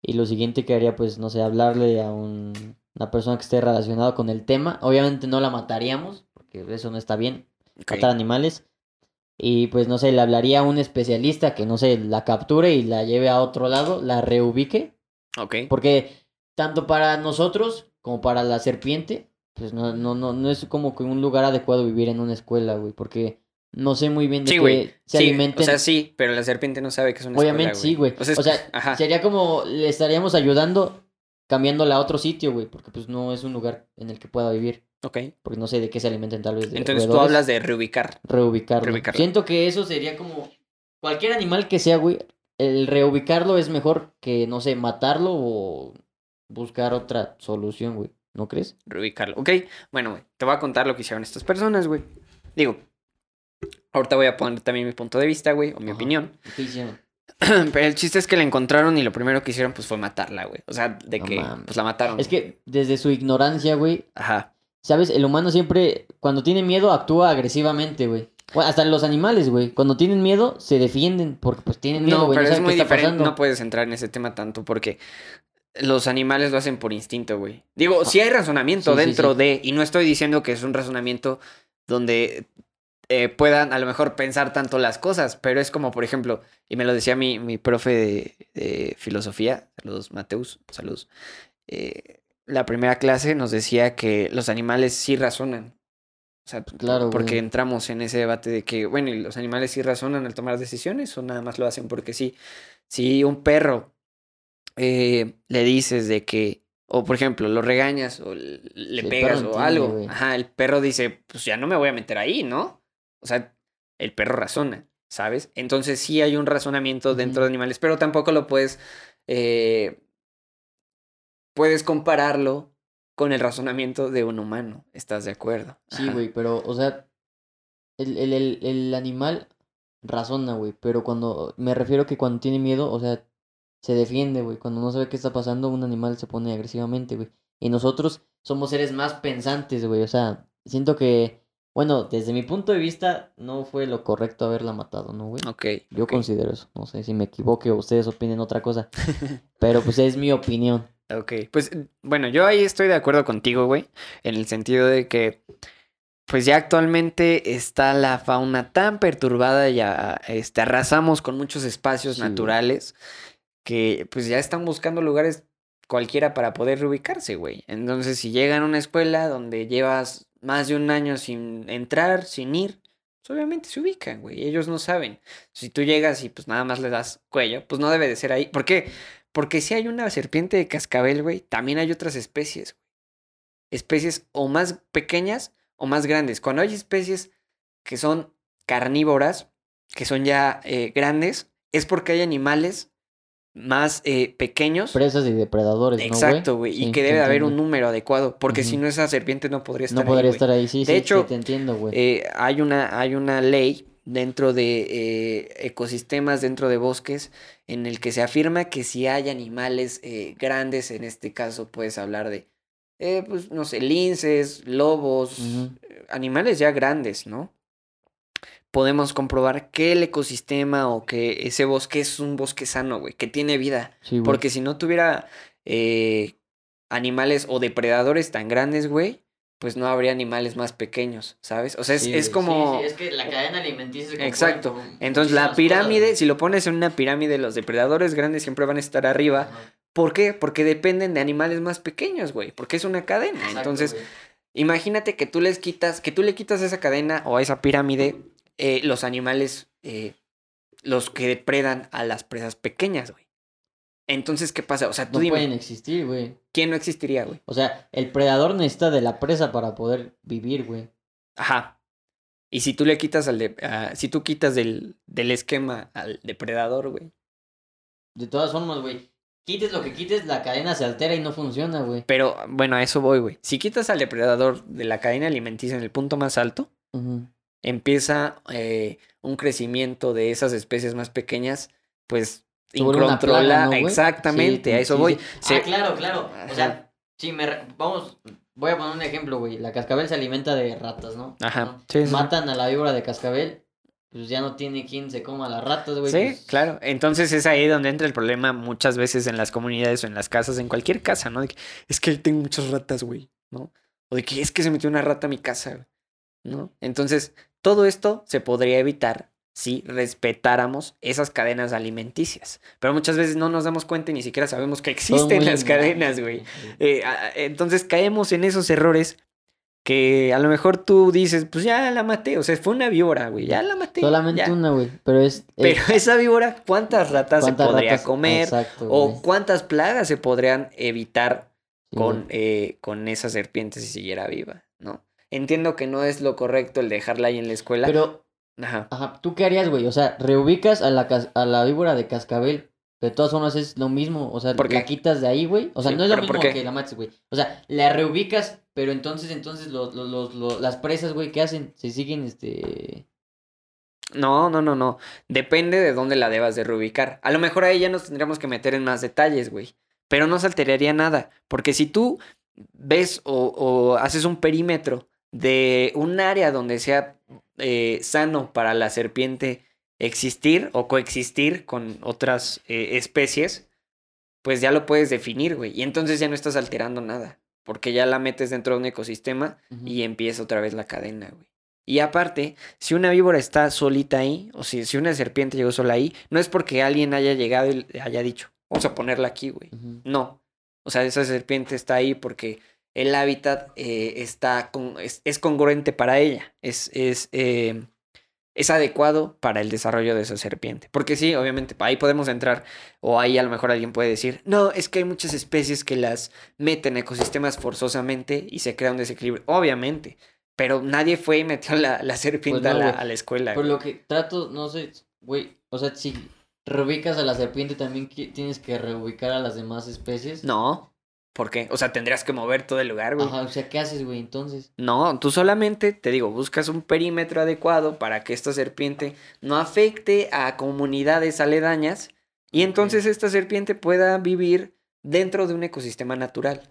Y lo siguiente que haría, pues, no sé, hablarle a un- una persona que esté relacionada con el tema. Obviamente no la mataríamos, porque eso no está bien, matar animales. Y pues, no sé, le hablaría a un especialista que, no sé, la capture y la lleve a otro lado, la reubique. ok. Porque tanto para nosotros como para la serpiente, pues no, no, no, no es como que un lugar adecuado vivir en una escuela, güey, porque no sé muy bien de Sí, qué se Sí, alimenten. o sea, sí, pero la serpiente no sabe que es una Obviamente escuela, sí, güey. O sea, es- O sea, ajá. sería como le estaríamos ayudando cambiándola a otro sitio, güey, porque pues no es un lugar en el que pueda vivir, Ok. porque no sé de qué se alimenten tal vez de Entonces tú hablas de reubicar. reubicarlo. reubicarlo. Siento que eso sería como cualquier animal que sea, güey, el reubicarlo es mejor que no sé, matarlo o buscar otra solución, güey. ¿No crees? Reubicarlo. Ok, bueno, güey, te voy a contar lo que hicieron estas personas, güey. Digo, ahorita voy a poner también mi punto de vista, güey, o mi Ajá. opinión. ¿Qué hicieron? (clears throat) Pero el chiste es que la encontraron y lo primero que hicieron pues fue matarla, güey. O sea, de No que pues la mataron. Es que desde su ignorancia, güey, Ajá. ¿sabes? El humano siempre, cuando tiene miedo, actúa agresivamente, güey. Bueno, hasta los animales, güey. Cuando tienen miedo, se defienden porque pues tienen miedo, No, güey. pero No, es saben muy diferente. pasando. No puedes entrar en ese tema tanto porque los animales lo hacen por instinto, güey. Digo, sí hay razonamiento sí, dentro sí. de, y no estoy diciendo que es un razonamiento donde eh, puedan a lo mejor pensar tanto las cosas, pero es como, por ejemplo, y me lo decía mi, mi profe de, de filosofía, saludos Mateus, saludos. eh, la primera clase nos decía que los animales sí razonan. O sea, Claro, porque güey. entramos en ese debate de que, bueno, ¿y los animales sí razonan al tomar decisiones o nada más lo hacen porque sí. Si un perro eh, le dices de que, o por ejemplo, lo regañas o le Sí, pegas o algo, ajá, el perro dice, pues ya no me voy a meter ahí, ¿no? O sea, el perro razona, ¿sabes? Entonces sí hay un razonamiento dentro de animales, pero tampoco lo puedes, eh, puedes compararlo con el razonamiento de un humano, ¿estás de acuerdo? Sí, güey, pero, o sea, el, el, el, el animal razona, güey, pero cuando, me refiero que cuando tiene miedo, o sea, se defiende, güey, cuando no sabe qué está pasando, un animal se pone agresivamente, güey. Y nosotros somos seres más pensantes, güey, o sea, siento que, bueno, desde mi punto de vista, no fue lo correcto haberla matado, ¿no, güey? Ok. Yo considero eso, no sé si me equivoque o ustedes opinen otra cosa, (laughs) pero pues es mi opinión. Ok, pues bueno, yo ahí estoy de acuerdo contigo, güey, en el sentido de que, pues ya actualmente está la fauna tan perturbada, ya este, arrasamos con muchos espacios Sí, güey. Que pues ya están buscando lugares cualquiera para poder reubicarse, güey. Entonces, si llegan a una escuela donde llevas más de un año sin entrar, sin ir, pues obviamente se ubican, güey. Ellos no saben. Si tú llegas y pues nada más le das cuello, pues no debe de ser ahí. ¿Por qué? Porque si hay una serpiente de cascabel, güey, también hay otras especies. Especies o más pequeñas o más grandes. Cuando hay especies que son carnívoras, que son ya eh, grandes, es porque hay animales más eh, pequeños. Presas y depredadores, ¿no, güey? Exacto, güey. y que debe de haber un número adecuado. Porque si no, esa serpiente no podría estar No ahí, podría güey. estar ahí, sí, De sí, hecho, sí, te entiendo, güey. Eh, hay, una, hay una ley dentro de eh, ecosistemas, dentro de bosques, en el que se afirma que si hay animales eh, grandes, en este caso puedes hablar de, eh, pues, no sé, linces, lobos, eh, animales ya grandes, ¿no? Podemos comprobar que el ecosistema o que ese bosque es un bosque sano, güey, que tiene vida. Sí, güey. Porque si no tuviera eh, animales o depredadores tan grandes, güey, pues no habría animales más pequeños, ¿sabes? O sea, es, Sí, es como... Sí, sí, es que la cadena alimenticia se compone Exacto. Entonces la pirámide, cosas, si lo pones en una pirámide, los depredadores grandes siempre van a estar arriba. Ajá. ¿Por qué? Porque dependen de animales más pequeños, güey. Porque es una cadena. Exacto, Entonces, güey. imagínate que tú les quitas, que tú le quitas esa cadena o a esa pirámide eh, los animales, eh, los que depredan a las presas pequeñas, güey. Entonces, ¿qué pasa? O sea, tú no dime, pueden existir, güey. ¿quién no existiría, güey? O sea, el predador necesita de la presa para poder vivir, güey. Ajá. Y si tú le quitas al de, ah, si tú quitas del, del esquema al depredador, güey. De todas formas, güey. Quites lo que quites, la cadena se altera y no funciona, güey. Pero bueno, a eso voy, güey. Si quitas al depredador de la cadena alimenticia en el punto más alto, Ujú. Empieza eh, un crecimiento de esas especies más pequeñas, pues Se vuelve una incontrola. plaga, ¿no? Exactamente, Sí, a eso sí, voy. sí. Se- Ah, claro, claro. O sea, sí, me... re- Vamos, voy a poner un ejemplo, güey. La cascabel se alimenta de ratas, ¿no? Ajá. ¿No? Sí, sí, sí. Matan a la víbora de cascabel, pues ya no tiene quien se coma las ratas, güey. Sí, pues- claro. Entonces es ahí donde entra el problema muchas veces en las comunidades o en las casas, en cualquier casa, ¿no? De que, es que tengo muchas ratas, güey, ¿no? O de que es que se metió una rata a mi casa, güey, ¿no? Entonces, todo esto se podría evitar si respetáramos esas cadenas alimenticias. Pero muchas veces no nos damos cuenta y ni siquiera sabemos que existen las cadenas, güey. Eh, entonces caemos en esos errores que a lo mejor tú dices, pues ya la maté, o sea, fue una víbora, güey, ya la maté. Solamente ya. una, güey. Pero es. Pero es- (laughs) esa víbora, ¿cuántas ratas ¿cuántas se podría ratas? comer? Exacto, ¿O güey. cuántas plagas se podrían evitar Sí, con, güey. eh, con esa serpiente si siguiera viva? ¿No? Entiendo que no es lo correcto el dejarla ahí en la escuela. Pero, Ajá. ajá, ¿tú qué harías, güey? O sea, reubicas a la, a la víbora de cascabel. De todas formas es lo mismo. O sea, la quitas de ahí, güey. O sea, Sí, no es lo pero ¿por mismo que la mates, güey. O sea, la reubicas, pero entonces, entonces los, los, los, los- las presas, güey, ¿qué hacen? Se siguen, este. No, no, no, no. Depende de dónde la debas de reubicar. A lo mejor ahí ya nos tendríamos que meter en más detalles, güey. Pero no se alteraría nada. Porque si tú ves o, o haces un perímetro de un área donde sea eh, sano para la serpiente existir o coexistir con otras eh, especies, pues ya lo puedes definir, güey. Y entonces ya no estás alterando nada, porque ya la metes dentro de un ecosistema y empieza otra vez la cadena, güey. Y aparte, si una víbora está solita ahí, o si, si una serpiente llegó sola ahí, no es porque alguien haya llegado y haya dicho, vamos a ponerla aquí, güey. No. O sea, esa serpiente está ahí porque el hábitat eh, está con, es, es congruente para ella. Es, es, eh, es adecuado para el desarrollo de esa serpiente. Porque sí, obviamente, ahí podemos entrar. O ahí a lo mejor alguien puede decir, no, es que hay muchas especies que las meten en ecosistemas forzosamente y se crea un desequilibrio. Obviamente. Pero nadie fue y metió la, la serpiente Pues no, a, la, a la escuela. Por güey. lo que trato, no sé, güey, o sea, si reubicas a la serpiente también tienes que reubicar a las demás especies. No. ¿Por qué? O sea, tendrías que mover todo el lugar, güey. Ajá, o sea, ¿qué haces, güey, entonces? No, tú solamente, te digo, buscas un perímetro adecuado para que esta serpiente no afecte a comunidades aledañas y entonces esta serpiente pueda vivir dentro de un ecosistema natural.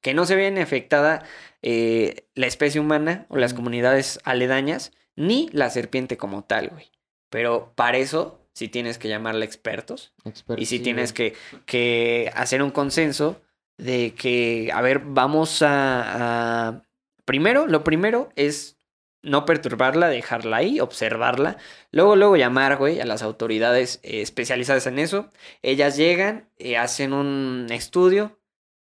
Que no se vean afectada eh, la especie humana o las comunidades aledañas, ni la serpiente como tal, güey. Pero para eso sí tienes que llamarle expertos Experto, y si sí, tienes que, que hacer un consenso de que, a ver, vamos a, a- Primero, lo primero es no perturbarla, dejarla ahí, observarla. Luego, luego llamar, güey, a las autoridades eh, especializadas en eso. Ellas llegan, eh, hacen un estudio,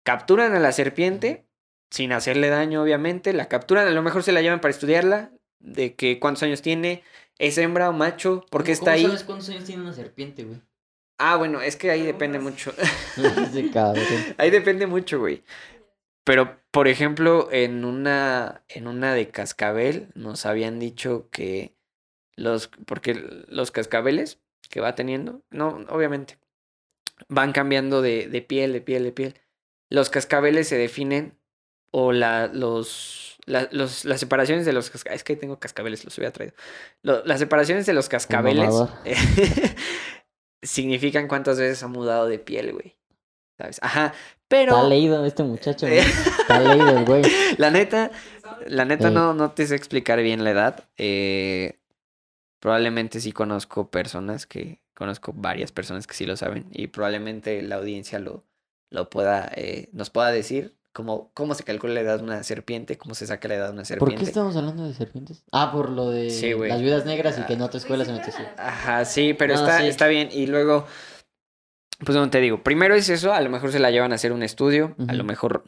capturan a la serpiente, sin hacerle daño, obviamente. La capturan, a lo mejor se la llevan para estudiarla, de que cuántos años tiene, es hembra o macho, por qué ¿Cómo- está ahí. ¿Cómo sabes cuántos años tiene una serpiente, güey? Ah, bueno, es que ahí depende mucho. (laughs) Ahí depende mucho, güey. Pero, por ejemplo, en una, en una de cascabel nos habían dicho que los, porque los cascabeles que va teniendo, no, obviamente, van cambiando de, de piel, de piel, de piel. Los cascabeles se definen, o la, los, la- los, las separaciones de los cascabeles, es que ahí tengo cascabeles, los había traído. Lo- las separaciones de los cascabeles. (laughs) significan cuántas veces ha mudado de piel, güey. ¿Sabes? Ajá, pero... Está leído este muchacho, (laughs) güey. Está leído el güey. La neta, la neta Ey. no, no te sé explicar bien la edad. Eh, probablemente sí conozco personas que, conozco varias personas que sí lo saben y probablemente la audiencia lo, lo pueda, eh, nos pueda decir cómo, cómo se calcula la edad de una serpiente, cómo se saca la edad de una ¿Por serpiente. qué estamos hablando de serpientes? Ah, por lo de Sí, las viudas negras y que en otra escuela se metió. Ajá, sí, pero No, está, sí. está bien. Y luego, pues como te digo, primero es eso, a lo mejor se la llevan a hacer un estudio, a lo mejor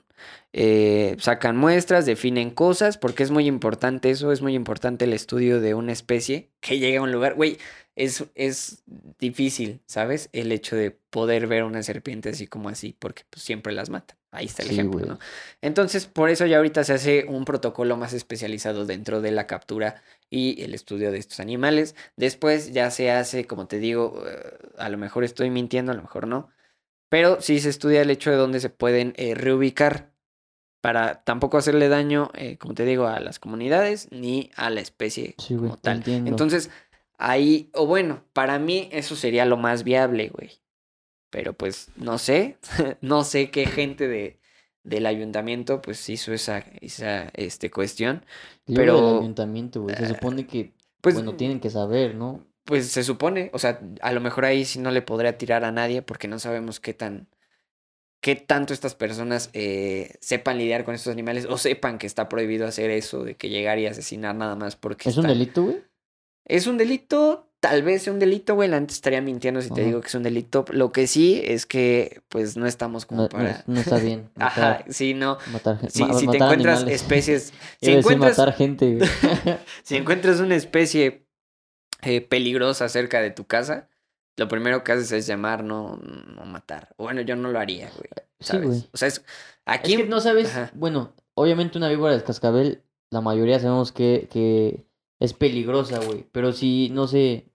eh, sacan muestras, definen cosas, porque es muy importante eso, es muy importante el estudio de una especie que llega a un lugar. Güey, es, es difícil, ¿sabes? El hecho de poder ver una serpiente así como así, porque pues, siempre las matan. Ahí está el Sí, ejemplo. ¿no? Entonces, por eso ya ahorita se hace un protocolo más especializado dentro de la captura y el estudio de estos animales. Después ya se hace, como te digo, eh, a lo mejor estoy mintiendo, a lo mejor no, pero sí se estudia el hecho de dónde se pueden eh, reubicar para tampoco hacerle daño, eh, como te digo, a las comunidades ni a la especie Sí, como tal. entiendo. Entonces, ahí, o bueno, para mí eso sería lo más viable, güey. Pero pues no sé, (laughs) no sé qué gente de, del ayuntamiento pues hizo esa, esa este, cuestión. Pero- del ayuntamiento, güey. Se supone que, Pues, bueno, tienen que saber, ¿no? pues se supone, o sea, a lo mejor ahí sí no le podría tirar a nadie porque no sabemos qué tan, qué tanto estas personas eh, sepan lidiar con estos animales o sepan que está prohibido hacer eso de que llegar y asesinar nada más porque ¿Es un delito, güey? Es un delito, tal vez sea un delito, güey. Antes estaría mintiendo si te digo que es un delito. Lo que sí es que, pues, no estamos como No, para. no está bien. (laughs) Ajá, sí, no. matar, Si, ma- si te encuentras animales. especies. (laughs) Si encuentras, matar gente, güey. (laughs) si encuentras una especie eh, peligrosa cerca de tu casa, lo primero que haces es llamar, no, no matar. Bueno, yo no lo haría, güey. Sí, ¿Sabes? güey. O sea, es. Aquí. Es que no sabes, Ajá. bueno, obviamente una víbora de cascabel, la mayoría sabemos que, que es peligrosa, güey. Pero si, no sé,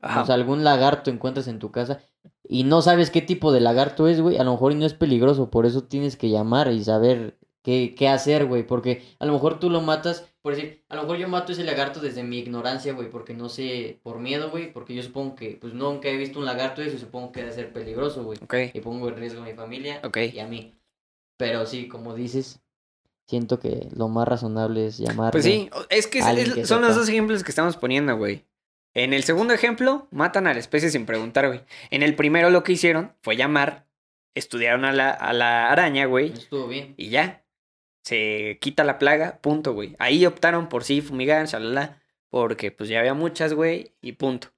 Ajá. o sea, algún lagarto encuentras en tu casa y no sabes qué tipo de lagarto es, güey, a lo mejor y no es peligroso, por eso tienes que llamar y saber qué, qué hacer, güey, porque a lo mejor tú lo matas, por decir, a lo mejor yo mato ese lagarto desde mi ignorancia, güey, porque no sé, por miedo, güey, porque yo supongo que, pues nunca he visto un lagarto eso y supongo que debe ser peligroso, güey. Ok, Y pongo en riesgo a mi familia ok. y a mí. Pero sí, como dices, siento que lo más razonable es llamar. Pues sí, es que es- son los dos ejemplos que estamos poniendo, güey. En el segundo ejemplo, matan a la especie sin preguntar, güey. En el primero lo que hicieron fue llamar estudiaron a la, a la araña, güey, Estuvo bien. y ya. Se quita la plaga, punto, güey. Ahí optaron por sí fumigar, shalala, porque pues ya había muchas, güey, y punto.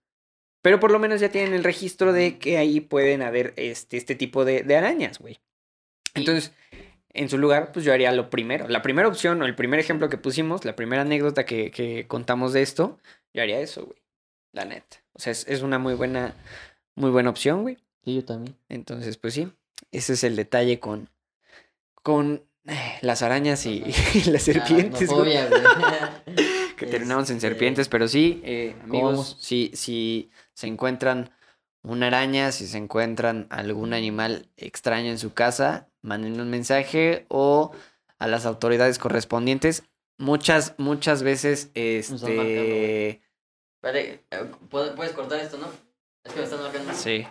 Pero por lo menos ya tienen el registro de que ahí pueden haber este, este tipo de, de arañas, güey. Entonces, en su lugar, pues yo haría lo primero. La primera opción o el primer ejemplo que pusimos, la primera anécdota que, que contamos de esto, yo haría eso, güey. La neta. O sea, es, es una muy buena, muy buena opción, güey. Sí, yo también. Entonces, pues sí, ese es el detalle con, con eh, las arañas y, (laughs) y las serpientes, güey. Aracnofobia, güey. (laughs) Que terminamos en Este, serpientes, pero sí, eh, amigos, si, si se encuentran una araña, si se encuentran algún animal extraño en su casa, manden un mensaje o a las autoridades correspondientes. Muchas, muchas veces, este... Espérate, eh, ¿puedes cortar esto, ¿no? Es que me están marcando. Sí.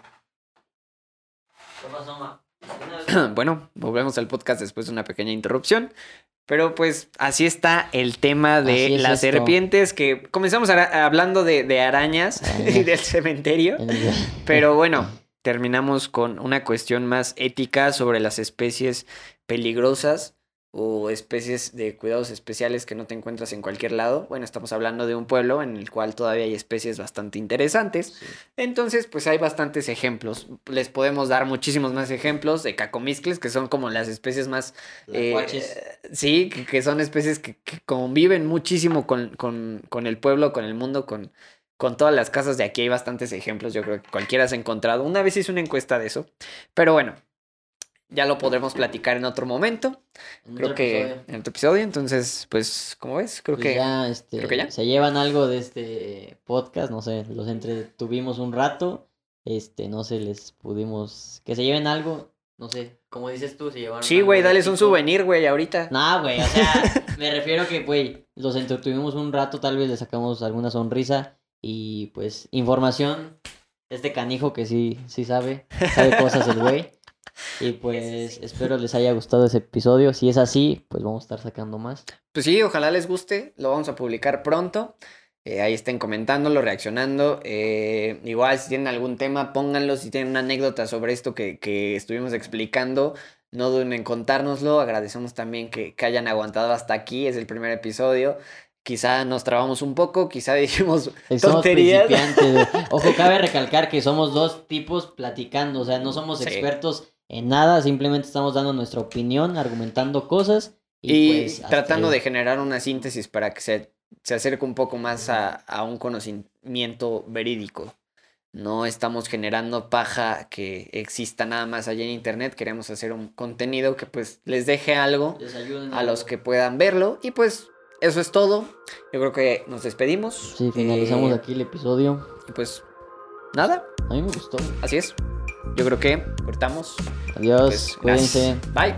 ¿Qué pasó, ma? (clears throat) Bueno, volvemos al podcast después de una pequeña interrupción. Pero pues así está el tema de es las esto. serpientes, que comenzamos hablando de, de arañas (laughs) y del cementerio. Pero bueno, terminamos con una cuestión más ética sobre las especies peligrosas o especies de cuidados especiales que no te encuentras en cualquier lado. Bueno, estamos hablando de un pueblo en el cual todavía hay especies bastante interesantes. Sí. Entonces, pues hay bastantes ejemplos. Les podemos dar muchísimos más ejemplos de cacomiscles, que son como las especies más... eh, sí, que, que son especies que, que conviven muchísimo con, con, con el pueblo, con el mundo, con, con todas las casas de aquí. Hay bastantes ejemplos, yo creo que cualquiera se ha encontrado. Una vez hice una encuesta de eso. Pero bueno, ya lo podremos platicar en otro momento. En Creo otro que episodio. en otro episodio. Entonces, pues, como ves, creo Pues que... ya, este, creo que ya. se llevan algo de este podcast, no sé, los entretuvimos un rato, este, no sé, les pudimos, que se lleven algo, no sé, como dices tú, se llevaron Sí, güey, dales un souvenir, güey, ahorita. Nah, güey, o sea, me refiero que, güey, los entretuvimos un rato, tal vez le sacamos alguna sonrisa y, pues, información, este canijo que sí, sí sabe, sabe cosas el güey. (laughs) Y pues espero les haya gustado ese episodio. Si es así, pues vamos a estar sacando más. Pues sí, ojalá les guste. Lo vamos a publicar pronto. Eh, ahí estén comentándolo, reaccionando. Eh, igual, si tienen algún tema, pónganlo. Si tienen una anécdota sobre esto que, que estuvimos explicando, no duden en contárnoslo. Agradecemos también que, que hayan aguantado hasta aquí. Es el primer episodio. Quizá nos trabamos un poco, quizá (laughs) dijimos tonterías. (laughs) Ojo, cabe recalcar que somos dos tipos platicando, o sea, no somos Sí. expertos en nada, simplemente estamos dando nuestra opinión, argumentando cosas y, Y, pues, tratando de generar una síntesis para que se, se acerque un poco más a, a un conocimiento verídico. No estamos generando paja que exista nada más allá en internet. Queremos hacer un contenido que pues les deje algo Les a los que puedan verlo. Y pues eso es todo. Yo creo que nos despedimos. Sí, finalizamos Eh, aquí el episodio. Y pues nada, A mí me gustó. así es. Yo creo que cortamos. Adiós, Pues, cuídense. Bye.